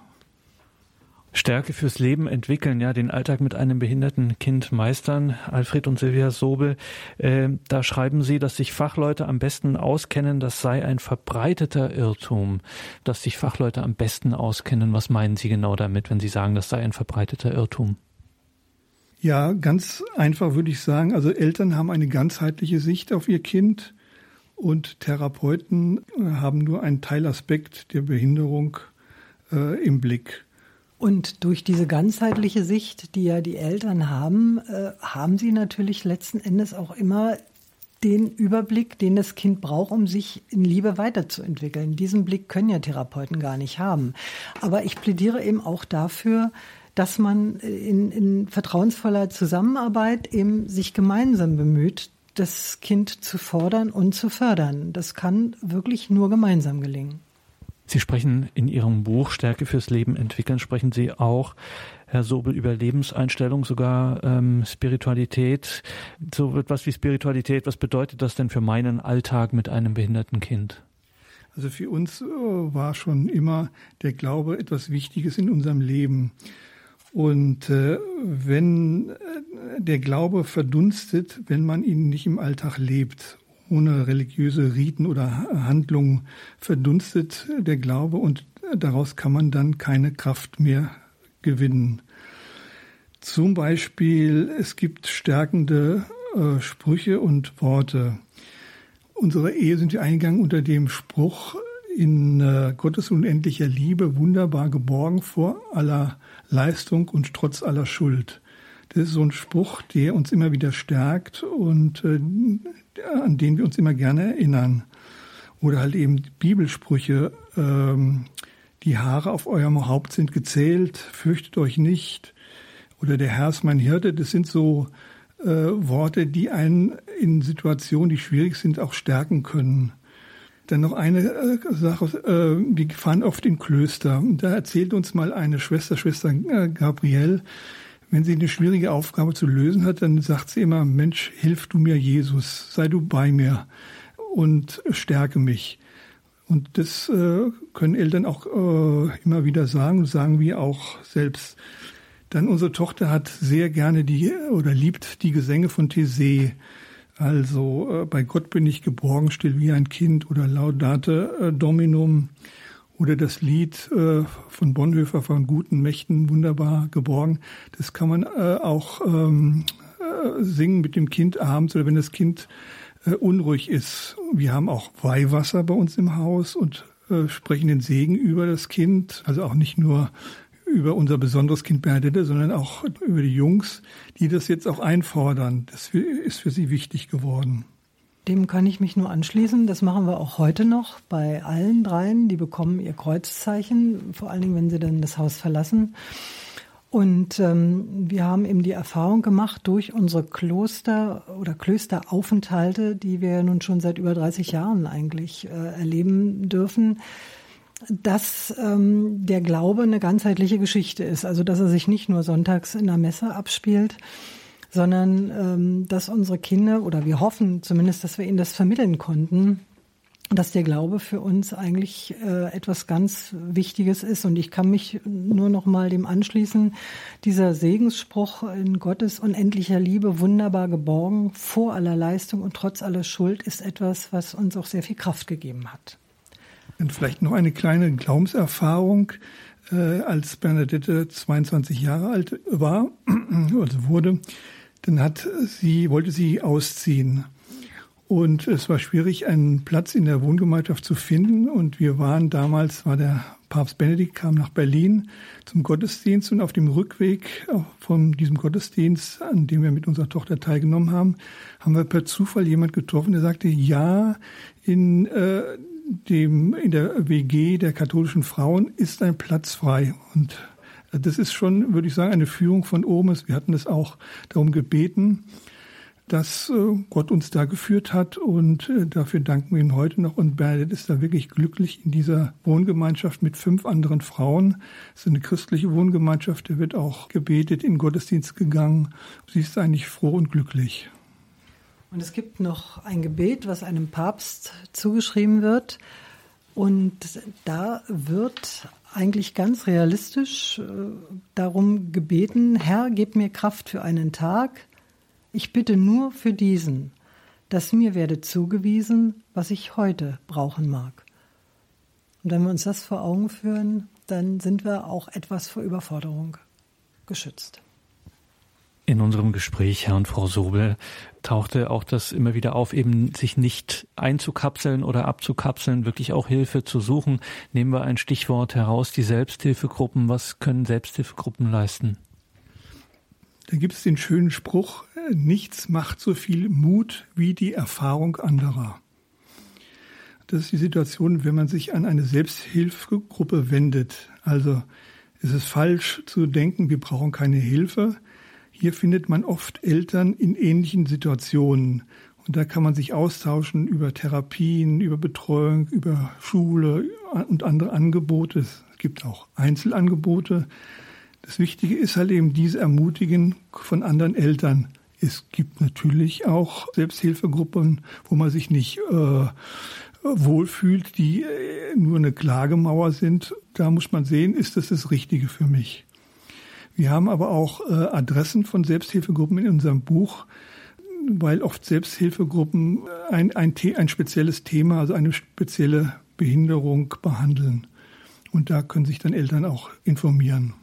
Stärke fürs Leben entwickeln, ja, den Alltag mit einem behinderten Kind meistern. Alfred und Silvia Sobel, äh, da schreiben Sie, dass sich Fachleute am besten auskennen, das sei ein verbreiteter Irrtum, dass sich Fachleute am besten auskennen. Was meinen Sie genau damit, wenn Sie sagen, das sei ein verbreiteter Irrtum? Ja, ganz einfach würde ich sagen, also Eltern haben eine ganzheitliche Sicht auf ihr Kind und Therapeuten haben nur einen Teilaspekt der Behinderung äh, im Blick. Und durch diese ganzheitliche Sicht, die ja die Eltern haben, äh, haben sie natürlich letzten Endes auch immer den Überblick, den das Kind braucht, um sich in Liebe weiterzuentwickeln. Diesen Blick können ja Therapeuten gar nicht haben. Aber ich plädiere eben auch dafür, dass man in, in vertrauensvoller Zusammenarbeit eben sich gemeinsam bemüht, das Kind zu fordern und zu fördern. Das kann wirklich nur gemeinsam gelingen. Sie sprechen in Ihrem Buch Stärke fürs Leben entwickeln, sprechen Sie auch, Herr Sobel, über Lebenseinstellung, sogar ähm, Spiritualität. So etwas wie Spiritualität, was bedeutet das denn für meinen Alltag mit einem behinderten Kind? Also für uns äh, war schon immer der Glaube etwas Wichtiges in unserem Leben. Und äh, wenn äh, der Glaube verdunstet, wenn man ihn nicht im Alltag lebt ohne religiöse Riten oder Handlungen verdunstet der Glaube und daraus kann man dann keine Kraft mehr gewinnen. Zum Beispiel, es gibt stärkende äh, Sprüche und Worte. Unsere Ehe sind wir eingegangen unter dem Spruch, in äh, Gottes unendlicher Liebe wunderbar geborgen vor aller Leistung und trotz aller Schuld. Das ist so ein Spruch, der uns immer wieder stärkt und äh, an den wir uns immer gerne erinnern. Oder halt eben Bibelsprüche, ähm, die Haare auf eurem Haupt sind gezählt, fürchtet euch nicht. Oder der Herr ist mein Hirte, das sind so äh, Worte, die einen in Situationen, die schwierig sind, auch stärken können. Dann noch eine äh, Sache, äh, wir fahren oft in Klöster. Da erzählt uns mal eine Schwester, Schwester äh, Gabrielle, wenn sie eine schwierige Aufgabe zu lösen hat, dann sagt sie immer, Mensch, hilf du mir, Jesus, sei du bei mir und stärke mich. Und das äh, können Eltern auch äh, immer wieder sagen, sagen wir auch selbst. Dann unsere Tochter hat sehr gerne die oder liebt die Gesänge von Thésée. Also äh, bei Gott bin ich geborgen, still wie ein Kind oder Laudate äh, Dominum oder das Lied äh, von Bonhoeffer von guten Mächten wunderbar geborgen. Das kann man äh, auch ähm, äh, singen mit dem Kind abends oder wenn das Kind äh, unruhig ist. Wir haben auch Weihwasser bei uns im Haus und äh, sprechen den Segen über das Kind, also auch nicht nur über unser besonderes Kind Bernadette, sondern auch über die Jungs, die das jetzt auch einfordern. Das ist für sie wichtig geworden. Dem kann ich mich nur anschließen. Das machen wir auch heute noch bei allen dreien. Die bekommen ihr Kreuzzeichen, vor allen Dingen, wenn sie dann das Haus verlassen. Und ähm, wir haben eben die Erfahrung gemacht durch unsere Kloster oder Klösteraufenthalte, die wir nun schon seit über 30 Jahren eigentlich äh, erleben dürfen, dass ähm, der Glaube eine ganzheitliche Geschichte ist. Also dass er sich nicht nur sonntags in der Messe abspielt, sondern ähm, dass unsere Kinder, oder wir hoffen zumindest, dass wir ihnen das vermitteln konnten, dass der Glaube für uns eigentlich äh, etwas ganz Wichtiges ist. Und ich kann mich nur noch mal dem anschließen. Dieser Segensspruch in Gottes unendlicher Liebe, wunderbar geborgen, vor aller Leistung und trotz aller Schuld, ist etwas, was uns auch sehr viel Kraft gegeben hat. Und vielleicht noch eine kleine Glaubenserfahrung. Äh, als Bernadette 22 Jahre alt war, also wurde, dann hat sie, wollte sie ausziehen. Und es war schwierig, einen Platz in der Wohngemeinschaft zu finden. Und wir waren damals, war der Papst Benedikt, kam nach Berlin zum Gottesdienst und auf dem Rückweg von diesem Gottesdienst, an dem wir mit unserer Tochter teilgenommen haben, haben wir per Zufall jemand getroffen, der sagte, ja, in äh, dem, in der WG der katholischen Frauen ist ein Platz frei. Und das ist schon, würde ich sagen, eine Führung von oben. Wir hatten es auch darum gebeten. dass äh, Gott uns da geführt hat und äh, dafür danken wir ihm heute noch. Und Bernadette ist da wirklich glücklich in dieser Wohngemeinschaft mit fünf anderen Frauen. Es ist eine christliche Wohngemeinschaft, da wird auch gebetet, in Gottesdienst gegangen. Sie ist eigentlich froh und glücklich. Und es gibt noch ein Gebet, was einem Papst zugeschrieben wird. Und da wird eigentlich ganz realistisch äh, darum gebeten, Herr, gib mir Kraft für einen Tag, ich bitte nur für diesen, dass mir werde zugewiesen, was ich heute brauchen mag. Und wenn wir uns das vor Augen führen, dann sind wir auch etwas vor Überforderung geschützt. In unserem Gespräch, Herr und Frau Sobel, tauchte auch das immer wieder auf, eben sich nicht einzukapseln oder abzukapseln, wirklich auch Hilfe zu suchen. Nehmen wir ein Stichwort heraus, die Selbsthilfegruppen. Was können Selbsthilfegruppen leisten? Da gibt es den schönen Spruch, nichts macht so viel Mut wie die Erfahrung anderer. Das ist die Situation, wenn man sich an eine Selbsthilfegruppe wendet. Also ist es falsch zu denken, wir brauchen keine Hilfe. Hier findet man oft Eltern in ähnlichen Situationen. Und da kann man sich austauschen über Therapien, über Betreuung, über Schule und andere Angebote. Es gibt auch Einzelangebote. Das Wichtige ist halt eben diese Ermutigen von anderen Eltern. Es gibt natürlich auch Selbsthilfegruppen, wo man sich nicht äh, wohlfühlt, die äh, nur eine Klagemauer sind. Da muss man sehen, ist das das Richtige für mich. Wir haben aber auch äh, Adressen von Selbsthilfegruppen in unserem Buch, weil oft Selbsthilfegruppen ein, ein, ein spezielles Thema, also eine spezielle Behinderung behandeln. Und da können sich dann Eltern auch informieren.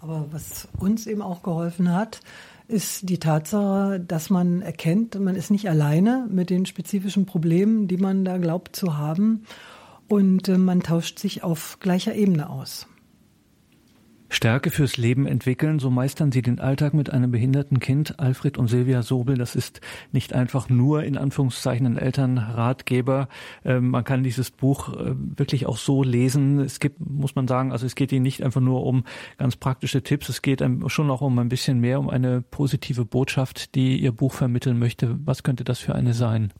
Aber was uns eben auch geholfen hat, ist die Tatsache, dass man erkennt, man ist nicht alleine mit den spezifischen Problemen, die man da glaubt zu haben. Und äh, man tauscht sich auf gleicher Ebene aus. Stärke fürs Leben entwickeln, so meistern Sie den Alltag mit einem behinderten Kind. Alfred und Silvia Sobel, das ist nicht einfach nur in Anführungszeichen ein Elternratgeber. Ähm, man kann dieses Buch äh, wirklich auch so lesen. Es gibt, muss man sagen, also es geht Ihnen nicht einfach nur um ganz praktische Tipps, es geht schon auch um ein bisschen mehr, um eine positive Botschaft, die Ihr Buch vermitteln möchte. Was könnte das für eine sein?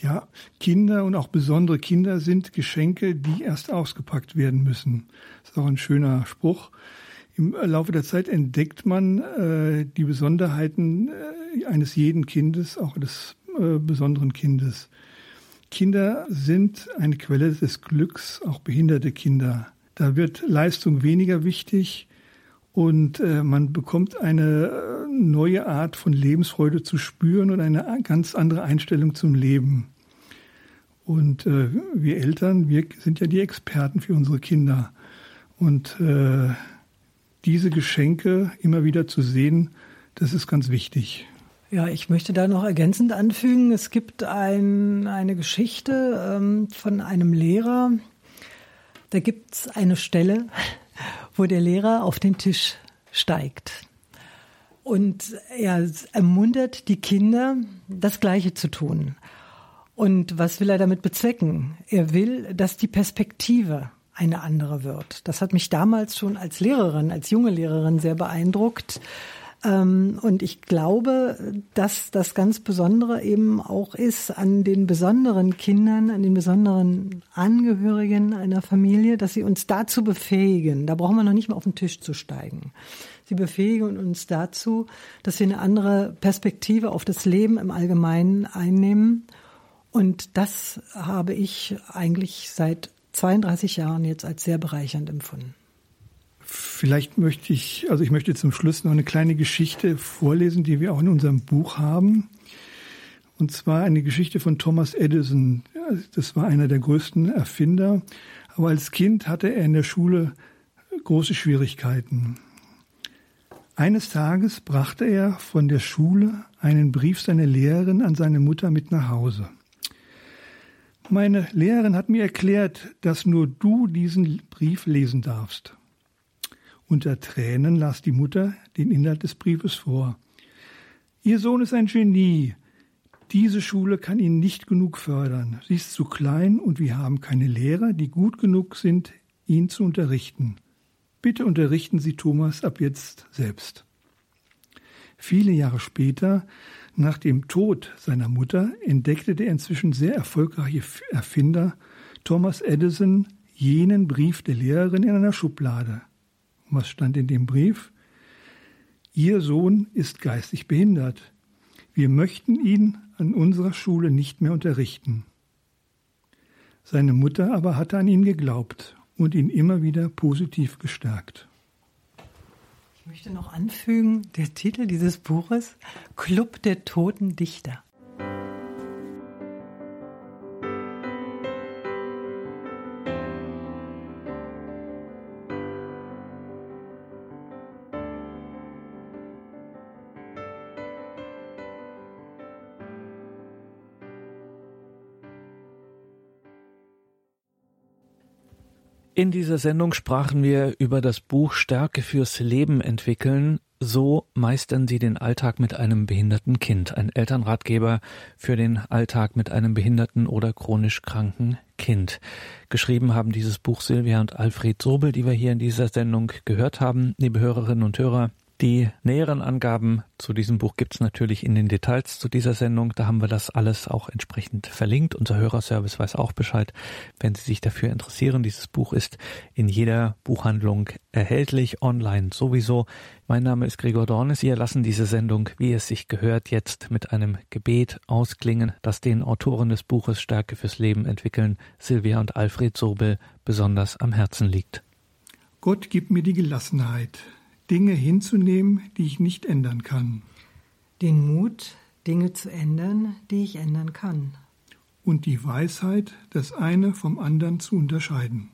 Ja, Kinder und auch besondere Kinder sind Geschenke, die erst ausgepackt werden müssen. Das ist auch ein schöner Spruch. Im Laufe der Zeit entdeckt man äh, die Besonderheiten äh, eines jeden Kindes, auch des äh, besonderen Kindes. Kinder sind eine Quelle des Glücks, auch behinderte Kinder. Da wird Leistung weniger wichtig und äh, man bekommt eine äh, neue Art von Lebensfreude zu spüren und eine ganz andere Einstellung zum Leben. Und äh, wir Eltern, wir sind ja die Experten für unsere Kinder. Und äh, diese Geschenke immer wieder zu sehen, das ist ganz wichtig. Ja, ich möchte da noch ergänzend anfügen, es gibt ein, eine Geschichte ähm, von einem Lehrer. Da gibt es eine Stelle, wo der Lehrer auf den Tisch steigt. Und er ermuntert die Kinder, das Gleiche zu tun. Und was will er damit bezwecken? Er will, dass die Perspektive eine andere wird. Das hat mich damals schon als Lehrerin, als junge Lehrerin sehr beeindruckt. Ähm, und ich glaube, dass das ganz Besondere eben auch ist an den besonderen Kindern, an den besonderen Angehörigen einer Familie, dass sie uns dazu befähigen. Da brauchen wir noch nicht mal auf den Tisch zu steigen. Sie befähigen uns dazu, dass wir eine andere Perspektive auf das Leben im Allgemeinen einnehmen. Und das habe ich eigentlich seit 32 Jahren jetzt als sehr bereichernd empfunden. Vielleicht möchte ich, also ich möchte zum Schluss noch eine kleine Geschichte vorlesen, die wir auch in unserem Buch haben. Und zwar eine Geschichte von Thomas Edison. Das war einer der größten Erfinder. Aber als Kind hatte er in der Schule große Schwierigkeiten. Eines Tages brachte er von der Schule einen Brief seiner Lehrerin an seine Mutter mit nach Hause. Meine Lehrerin hat mir erklärt, dass nur du diesen Brief lesen darfst. Unter Tränen las die Mutter den Inhalt des Briefes vor. Ihr Sohn ist ein Genie. Diese Schule kann ihn nicht genug fördern. Sie ist zu klein und wir haben keine Lehrer, die gut genug sind, ihn zu unterrichten. Bitte unterrichten Sie Thomas ab jetzt selbst. Viele Jahre später, nach dem Tod seiner Mutter, entdeckte der inzwischen sehr erfolgreiche Erfinder Thomas Edison jenen Brief der Lehrerin in einer Schublade. Und was stand in dem Brief? Ihr Sohn ist geistig behindert. Wir möchten ihn an unserer Schule nicht mehr unterrichten. Seine Mutter aber hatte an ihn geglaubt und ihn immer wieder positiv gestärkt. Ich möchte noch anfügen, der Titel dieses Buches Club der toten Dichter. In dieser Sendung sprachen wir über das Buch Stärke fürs Leben entwickeln. So meistern Sie den Alltag mit einem behinderten Kind. Ein Elternratgeber für den Alltag mit einem behinderten oder chronisch kranken Kind. Geschrieben haben dieses Buch Silvia und Alfred Sobel, die wir hier in dieser Sendung gehört haben. Liebe Hörerinnen und Hörer, die näheren Angaben zu diesem Buch gibt's natürlich in den Details zu dieser Sendung. Da haben wir das alles auch entsprechend verlinkt. Unser Hörerservice weiß auch Bescheid, wenn Sie sich dafür interessieren. Dieses Buch ist in jeder Buchhandlung erhältlich, online sowieso. Mein Name ist Gregor Dornes. Wir lassen diese Sendung, wie es sich gehört, jetzt mit einem Gebet ausklingen, das den Autoren des Buches Stärke fürs Leben entwickeln, Silvia und Alfred Sobel, besonders am Herzen liegt. Gott gib mir die Gelassenheit, Dinge hinzunehmen, die ich nicht ändern kann. Den Mut, Dinge zu ändern, die ich ändern kann. Und die Weisheit, das eine vom anderen zu unterscheiden.